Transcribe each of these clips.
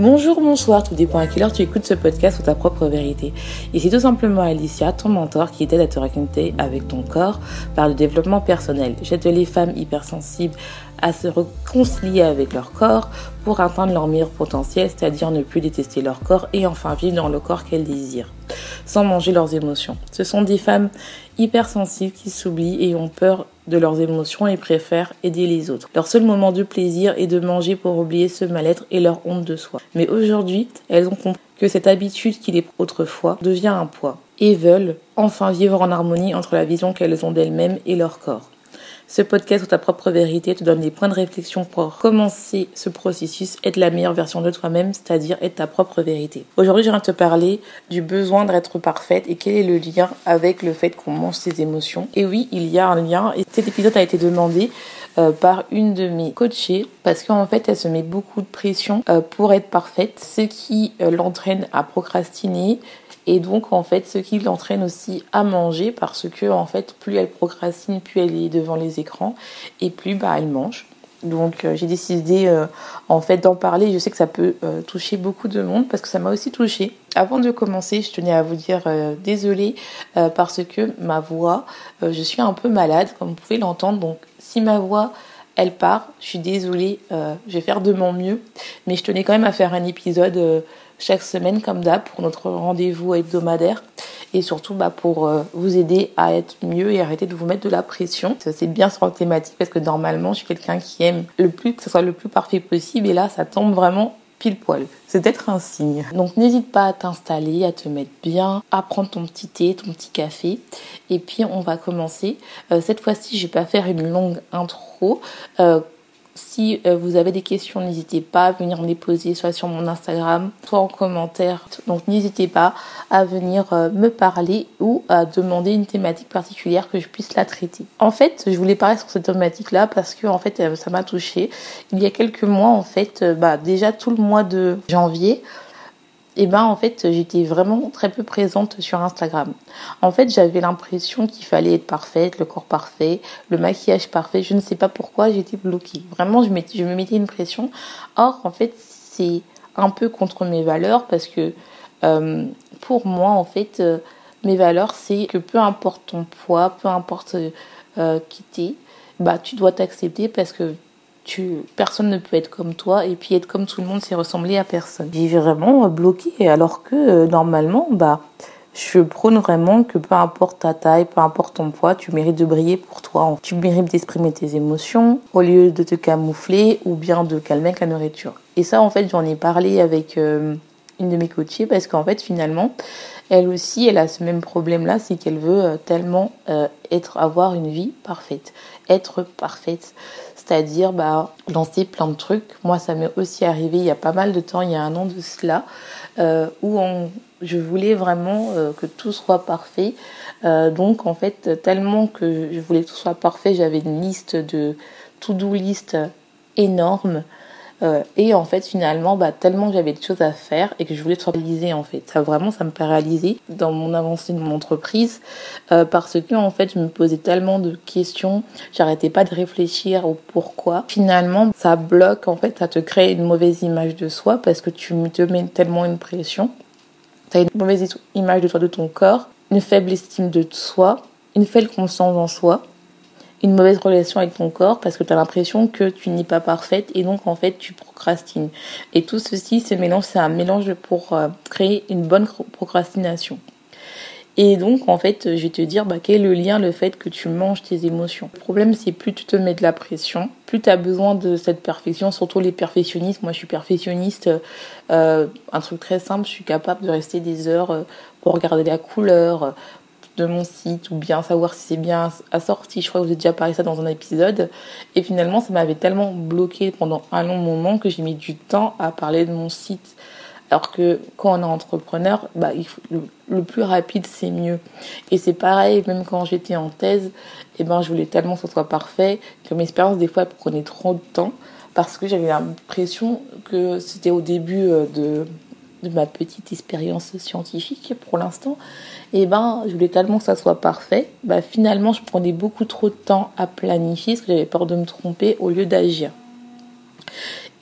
Bonjour, bonsoir, tout dépend à quelle heure tu écoutes ce podcast sur ta propre vérité. C'est tout simplement Alicia, ton mentor, qui t'aide à te raconter avec ton corps par le développement personnel. J'aide les femmes hypersensibles à se réconcilier avec leur corps pour atteindre leur meilleur potentiel, c'est-à-dire ne plus détester leur corps et enfin vivre dans le corps qu'elles désirent, sans manger leurs émotions. Ce sont des femmes hypersensibles qui s'oublient et ont peur de leurs émotions et préfèrent aider les autres. Leur seul moment de plaisir est de manger pour oublier ce mal-être et leur honte de soi. Mais aujourd'hui, elles ont compris que cette habitude qui les autrefois devient un poids et veulent enfin vivre en harmonie entre la vision qu'elles ont d'elles-mêmes et leur corps. Ce podcast sur ta propre vérité te donne des points de réflexion pour commencer ce processus, être la meilleure version de toi-même, c'est-à-dire être ta propre vérité. Aujourd'hui, viens te parler du besoin d'être parfaite et quel est le lien avec le fait qu'on mange ses émotions. Et oui, il y a un lien et cet épisode a été demandé euh, par une de mes coachées parce qu'en fait elle se met beaucoup de pression euh, pour être parfaite, ce qui euh, l'entraîne à procrastiner et donc, en fait, ce qui l'entraîne aussi à manger parce que, en fait, plus elle procrastine, plus elle est devant les écrans et plus bah, elle mange. Donc, euh, j'ai décidé, euh, en fait, d'en parler. Je sais que ça peut euh, toucher beaucoup de monde parce que ça m'a aussi touché. Avant de commencer, je tenais à vous dire désolée parce que ma voix, je suis un peu malade, comme vous pouvez l'entendre. Donc, si ma voix elle part. Je suis désolée, je vais faire de mon mieux. Mais je tenais quand même à faire un épisode chaque semaine comme d'hab pour notre rendez-vous hebdomadaire et surtout bah, pour euh, vous aider à être mieux et arrêter de vous mettre de la pression. C'est bien sur la thématique parce que normalement je suis quelqu'un qui aime le plus que ce soit le plus parfait possible et là ça tombe vraiment pile poil. C'est peut-être un signe. Donc n'hésite pas à t'installer, à te mettre bien, à prendre ton petit thé, ton petit café. Et puis on va commencer. Euh, cette fois-ci, je vais pas faire une longue intro. Euh, si euh, vous avez des questions, n'hésitez pas à venir me les poser soit sur mon Instagram, soit en commentaire. Donc n'hésitez pas à venir euh, me parler ou à demander une thématique particulière que je puisse la traiter. En fait, je voulais parler sur cette thématique-là parce que en fait, euh, ça m'a touchée. Il y a quelques mois, en fait, bah, déjà tout le mois de janvier, et ben en fait j'étais vraiment très peu présente sur Instagram. En fait j'avais l'impression qu'il fallait être parfaite, le corps parfait, le maquillage parfait. Je ne sais pas pourquoi j'étais bloquée. Vraiment je, je me mettais une pression. Or en fait c'est un peu contre mes valeurs parce que euh, pour moi en fait euh, mes valeurs c'est que peu importe ton poids, peu importe euh, qui t'es, bah tu dois t'accepter parce que personne ne peut être comme toi et puis être comme tout le monde c'est ressembler à personne. J'ai vraiment bloqué alors que euh, normalement bah je prône vraiment que peu importe ta taille, peu importe ton poids, tu mérites de briller pour toi. Tu mérites d'exprimer tes émotions au lieu de te camoufler ou bien de calmer avec la nourriture. Et ça, en fait, j'en ai parlé avec euh, une de mes coachées parce qu'en fait, finalement, elle aussi, elle a ce même problème-là, c'est qu'elle veut euh, tellement être, avoir une vie parfaite, être parfaite c'est-à-dire bah, lancer plein de trucs. Moi, ça m'est aussi arrivé il y a pas mal de temps, il y a un an de cela, euh, où je voulais vraiment euh, que tout soit parfait. Euh, donc, en fait, tellement que je voulais que tout soit parfait, j'avais une liste de to-do list énorme euh, et en fait, finalement, bah, tellement j'avais des choses à faire et que je voulais être en fait. Ça vraiment, ça me paralysait dans mon avancée de mon entreprise euh, parce que en fait, je me posais tellement de questions, j'arrêtais pas de réfléchir au pourquoi. Finalement, ça bloque en fait, ça te crée une mauvaise image de soi parce que tu te mets tellement une pression. Tu as une mauvaise image de toi, de ton corps, une faible estime de soi, une faible conscience en soi une mauvaise relation avec ton corps parce que tu as l'impression que tu n'es pas parfaite et donc en fait tu procrastines. Et tout ceci, ce mélange, c'est un mélange pour euh, créer une bonne procrastination. Et donc, en fait, je vais te dire bah, quel est le lien, le fait que tu manges tes émotions? Le problème, c'est plus tu te mets de la pression, plus tu as besoin de cette perfection, surtout les perfectionnistes. Moi, je suis perfectionniste. Euh, un truc très simple, je suis capable de rester des heures euh, pour regarder la couleur, de mon site ou bien savoir si c'est bien assorti. Je crois que vous avez déjà parlé ça dans un épisode. Et finalement, ça m'avait tellement bloqué pendant un long moment que j'ai mis du temps à parler de mon site. Alors que quand on est entrepreneur, bah, le, plus rapide, c'est mieux. Et c'est pareil, même quand j'étais en thèse, eh ben, je voulais tellement que ce soit parfait que mes expériences, des fois, prenaient trop de temps parce que j'avais l'impression que c'était au début euh, de de ma petite expérience scientifique pour l'instant, et eh ben, je voulais tellement que ça soit parfait. Bah, finalement, je prenais beaucoup trop de temps à planifier parce que j'avais peur de me tromper au lieu d'agir.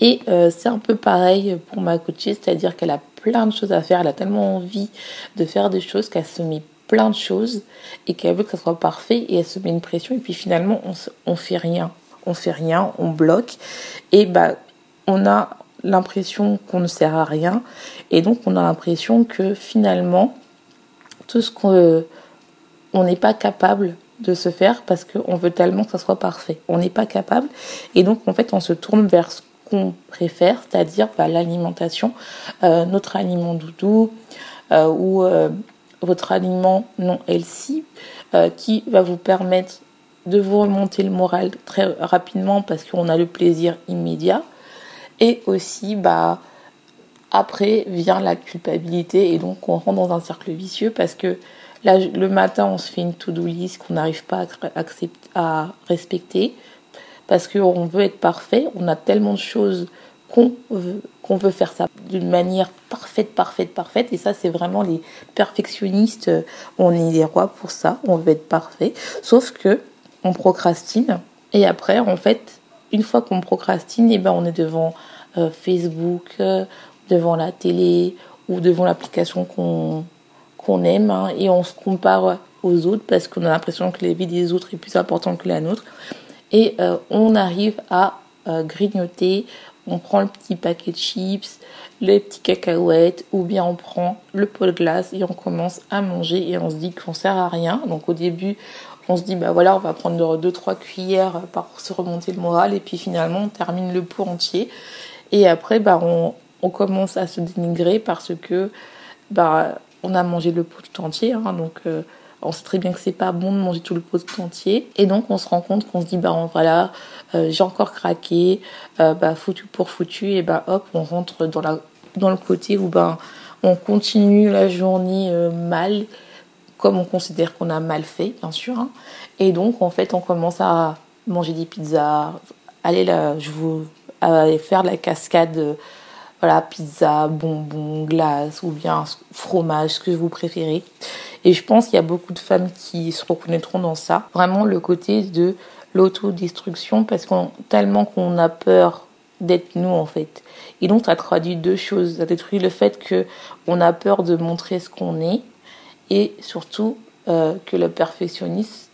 Et euh, c'est un peu pareil pour ma coachée, c'est-à-dire qu'elle a plein de choses à faire, elle a tellement envie de faire des choses qu'elle se met plein de choses et qu'elle veut que ça soit parfait et elle se met une pression et puis finalement on, on fait rien, on fait rien, on bloque et bah on a l'impression qu'on ne sert à rien. Et donc on a l'impression que finalement tout ce qu'on on n'est pas capable de se faire parce qu'on veut tellement que ça soit parfait. On n'est pas capable. Et donc en fait on se tourne vers ce qu'on préfère, c'est-à-dire bah, l'alimentation, euh, notre aliment doudou euh, ou euh, votre aliment non healthy qui va vous permettre de vous remonter le moral très rapidement parce qu'on a le plaisir immédiat et aussi bah après vient la culpabilité et donc on rentre dans un cercle vicieux parce que là, le matin on se fait une to-do list qu'on n'arrive pas à, à respecter parce qu'on veut être parfait, on a tellement de choses qu'on veut, faire ça d'une manière parfaite, parfaite, parfaite. Et ça, c'est vraiment les perfectionnistes, on est les rois pour ça, on veut être parfait. Sauf que on procrastine. Et après, en fait, une fois qu'on procrastine, eh ben, on est devant euh, Facebook, euh, devant la télé ou devant l'application qu'on qu'on aime hein, et on se compare aux autres parce qu'on a l'impression que la vie des autres est plus importante que la nôtre et euh, on arrive à grignoter. On prend le petit paquet de chips, les petits cacahuètes, ou bien on prend le pot de glace et on commence à manger et on se dit qu'on sert à rien. Donc au début, on se dit bah voilà, on va prendre deux trois cuillères pour se remonter le moral et puis finalement on termine le pot entier. Et après bah on, on commence à se dénigrer parce que bah on a mangé le pot tout entier, hein, donc euh, on sait très bien que c'est pas bon de manger tout le pot entier. Et donc on se rend compte qu'on se dit bah voilà, euh, j'ai encore craqué, euh, bah foutu pour foutu, et bah hop, on rentre dans, la, dans le côté où bah, on continue la journée euh, mal, comme on considère qu'on a mal fait, bien sûr. Hein. Et donc en fait on commence à manger des pizzas, aller là, je vous faire la cascade voilà, pizza, bonbons, glace ou bien fromage, ce que vous préférez. Et je pense qu'il y a beaucoup de femmes qui se reconnaîtront dans ça. Vraiment le côté de l'autodestruction parce qu'on tellement qu'on a peur d'être nous en fait. Et donc ça traduit deux choses. Ça détruit le fait que on a peur de montrer ce qu'on est et surtout euh, que le perfectionniste,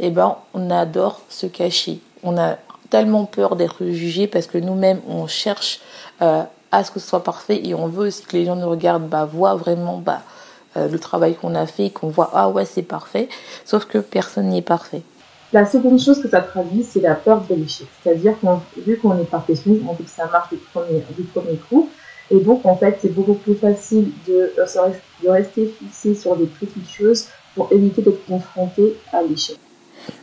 eh ben, on adore se cacher. On a tellement peur d'être jugé parce que nous-mêmes on cherche euh, à ce que ce soit parfait et on veut aussi que les gens nous regardent, bah, voient vraiment bah, euh, le travail qu'on a fait, qu'on voit ah ouais c'est parfait, sauf que personne n'est parfait. La seconde chose que ça traduit, c'est la peur de l'échec. C'est-à-dire qu'on vu qu'on est perfectionniste, on veut que ça marche du premier, du premier coup. Et donc, en fait, c'est beaucoup plus facile de, euh, de rester fixé sur des petites choses pour éviter d'être confronté à l'échec.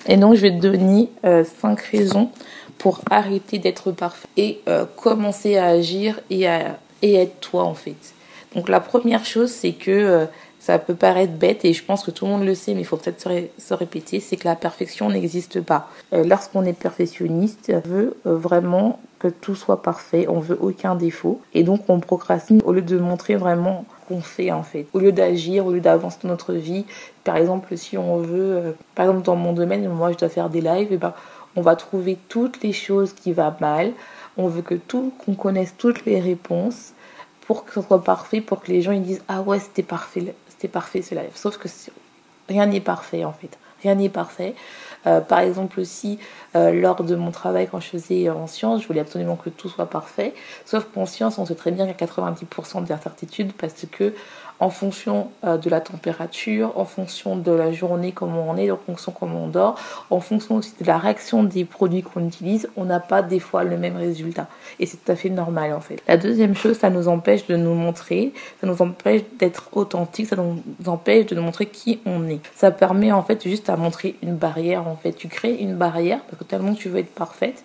Et donc, je vais te donner euh, cinq raisons pour arrêter d'être parfait et commencer à agir et à et être toi, en fait. Donc la première chose, c'est que euh, ça peut paraître bête et je pense que tout le monde le sait, mais il faut peut-être se, répéter, c'est que la perfection n'existe pas. Euh, lorsqu'on est perfectionniste, on veut euh, vraiment que tout soit parfait, on veut aucun défaut et donc on procrastine au lieu de montrer vraiment qu'on fait en fait. Au lieu d'agir, au lieu d'avancer dans notre vie, par exemple si on veut, par exemple dans mon domaine, moi je dois faire des lives, et ben on va trouver toutes les choses qui vont mal, on veut que tout, qu'on connaisse toutes les réponses pour que ce soit parfait, pour que les gens ils disent ah ouais c'était parfait, c'était parfait ce live. Sauf que rien n'est parfait en fait, rien n'est parfait. Euh, par exemple aussi euh, lors de mon travail quand je faisais en sciences, je voulais absolument que tout soit parfait. Sauf qu'en sciences on sait très bien qu'il y a 90% d'incertitude parce que en fonction euh, de la température, en fonction de la journée, comment on est, en fonction comment on dort, en fonction aussi de la réaction des produits qu'on utilise, on n'a pas des fois le même résultat. Et c'est tout à fait normal en fait. La deuxième chose, ça nous empêche de nous montrer, ça nous empêche d'être authentique, ça nous empêche de nous montrer qui on est. Ça permet en fait juste à montrer une barrière en fait. Tu crées une barrière parce que tellement tu veux être parfaite.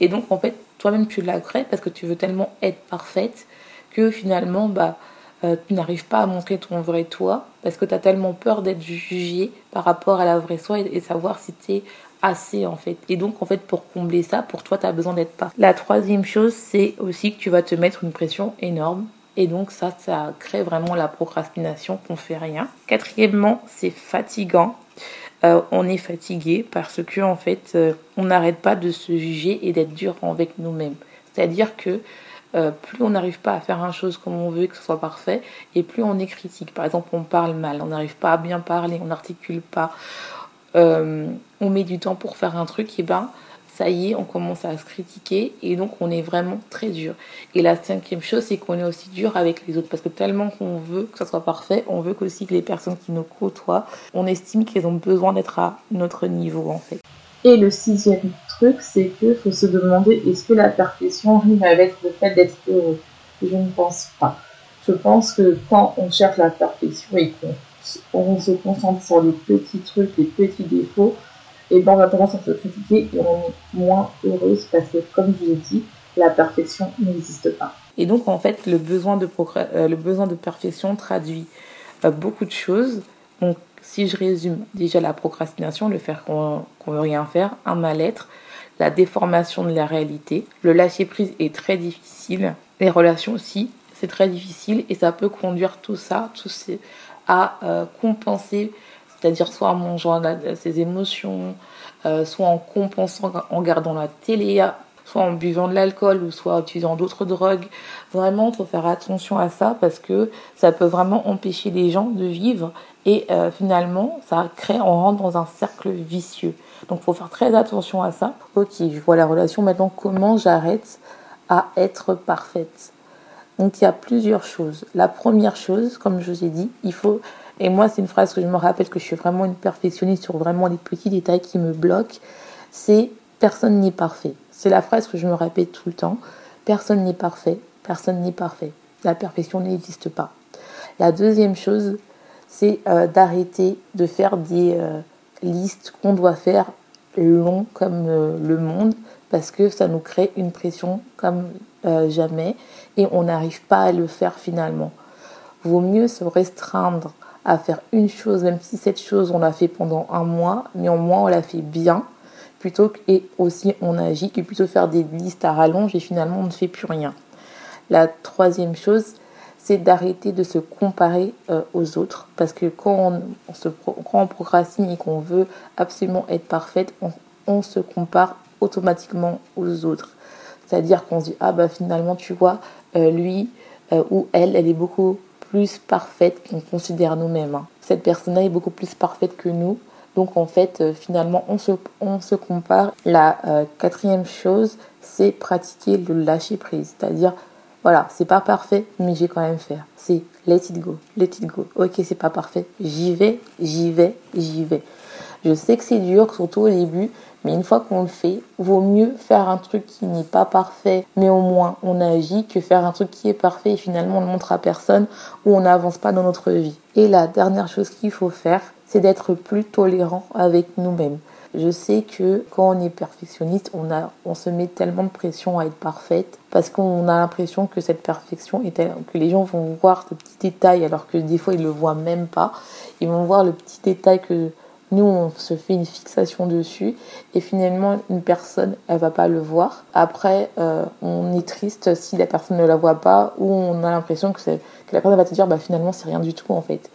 Et donc en fait, toi-même tu la crées parce que tu veux tellement être parfaite que finalement, bah, euh, tu n'arrives pas à montrer ton vrai toi parce que tu as tellement peur d'être jugé par rapport à la vraie soi et, savoir si tu es assez en fait. Et donc en fait pour combler ça, pour toi tu as besoin d'être pas. La troisième chose, c'est aussi que tu vas te mettre une pression énorme Et donc ça, ça crée vraiment la procrastination qu'on fait rien. Quatrièmement, c'est fatigant. Euh, on est fatigué parce que en fait, euh, on n'arrête pas de se juger et d'être dur avec nous-mêmes. C'est-à-dire que euh, plus on n'arrive pas à faire une chose comme on veut, que ce soit parfait, et plus on est critique. Par exemple, on parle mal, on n'arrive pas à bien parler, on n'articule pas, on met du temps pour faire un truc, et ben ça y est, on commence à se critiquer et donc on est vraiment très dur. Et la cinquième chose, c'est qu'on est aussi dur avec les autres parce que tellement qu'on veut que ça soit parfait, on veut aussi que les personnes qui nous côtoient, on estime qu'elles ont besoin d'être à notre niveau en fait. Et le sixième truc, c'est qu'il faut se demander est-ce que la perfection rime avec le fait d'être heureux? Je ne pense pas. Je pense que quand on cherche la perfection et qu'on se concentre sur les petits trucs, les petits défauts, et ben on a tendance à se critiquer et on est moins heureuse parce que, comme je l'ai dit, la perfection n'existe pas. Et donc, en fait, le besoin de, euh, perfection traduit euh, beaucoup de choses. Si je résume, déjà la procrastination, le faire qu'on ne veut rien faire, un mal-être, la déformation de la réalité, le lâcher-prise est très difficile, les relations aussi, c'est très difficile et ça peut conduire tout ça, tout ces, à euh, compenser c'est-à-dire soit en mangeant ses émotions, euh, soit en compensant en gardant la télé, soit en buvant de l'alcool ou soit en utilisant d'autres drogues. Vraiment, il faut faire attention à ça parce que ça peut vraiment empêcher les gens de vivre et euh, finalement, ça crée, on rentre dans un cercle vicieux. Donc, il faut faire très attention à ça. Ok, je vois la relation maintenant. Comment j'arrête à être parfaite? Donc, il y a plusieurs choses. La première chose, comme je vous ai dit, il faut et moi, c'est une phrase que je me rappelle que je suis vraiment une perfectionniste sur vraiment les petits détails qui me bloquent. C'est personne n'est parfait. C'est la phrase que je me répète tout le temps. Personne n'est parfait. Personne n'est parfait. La perfection n'existe pas. La deuxième chose, c'est euh, d'arrêter de faire des euh, listes qu'on doit faire longs comme euh, le monde parce que ça nous crée une pression comme jamais et on n'arrive pas à le faire finalement. Vaut mieux se restreindre à faire une chose, même si cette chose on l'a fait pendant un mois, mais au moins on l'a fait bien, plutôt que, et aussi on agit, que plutôt faire des listes à rallonge et finalement on ne fait plus rien. La troisième chose, c'est d'arrêter de se comparer euh, aux autres, parce que quand on, se, quand on procrastine et qu'on veut absolument être parfaite, on, se compare automatiquement aux autres. C'est-à-dire qu'on se dit, ah bah finalement tu vois, euh, lui euh, ou elle, elle est beaucoup plus parfaite qu'on considère nous-mêmes. Hein. Cette personne-là est beaucoup plus parfaite que nous. Donc en fait, euh, finalement, on se, compare. La euh, quatrième chose, c'est pratiquer le lâcher prise. C'est-à-dire, voilà, c'est pas parfait, mais j'ai quand même faire. C'est let it go, let it go. Ok, c'est pas parfait, j'y vais, j'y vais, j'y vais. Je sais que c'est dur, surtout au début, mais une fois qu'on le fait, vaut mieux faire un truc qui n'est pas parfait, mais au moins on agit, que faire un truc qui est parfait et finalement on ne montre à personne ou on n'avance pas dans notre vie. Et la dernière chose qu'il faut faire, c'est d'être plus tolérant avec nous-mêmes. Je sais que quand on est perfectionniste, on, a, on se met tellement de pression à être parfaite parce qu'on a l'impression que cette perfection est que les gens vont voir ce petit détail alors que des fois ils le voient même pas. Ils vont voir le petit détail que nous, on se fait une fixation dessus et finalement, une personne, elle va pas le voir. Après, euh, on est triste si la personne ne la voit pas ou on a l'impression que, que, la personne va te dire, bah finalement, c'est rien du tout en fait.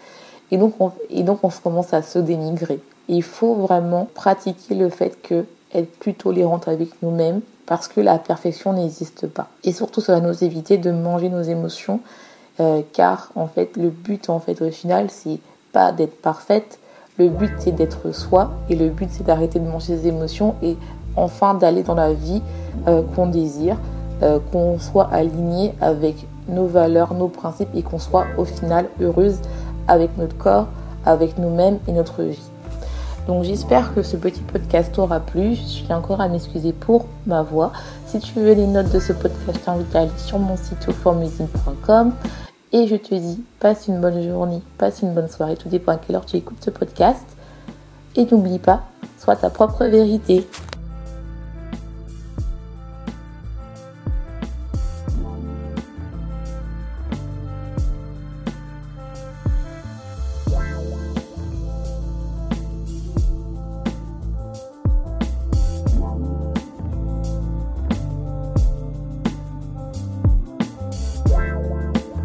Et donc, on, et commence à se dénigrer. il faut vraiment pratiquer le fait que être plus tolérante avec nous-mêmes parce que la perfection n'existe pas. Et surtout, ça va nous éviter de manger nos émotions euh, car en fait, le but en fait au final, c'est pas d'être parfaite, le but, c'est d'être soi et le but, c'est d'arrêter de manger ses émotions et enfin d'aller dans la vie euh, qu'on désire, euh, qu'on soit aligné avec nos valeurs, nos principes et qu'on soit au final heureuse avec notre corps, avec nous-mêmes et notre vie. Donc j'espère que ce petit podcast t'aura plu. Je suis encore à m'excuser pour ma voix. Si tu veux les notes de ce podcast, je t'invite à aller sur mon site auformusine.com. Et je te dis, passe une bonne journée, passe une bonne soirée, tout dépend à quelle heure tu écoutes ce podcast. Et n'oublie pas, sois ta propre vérité.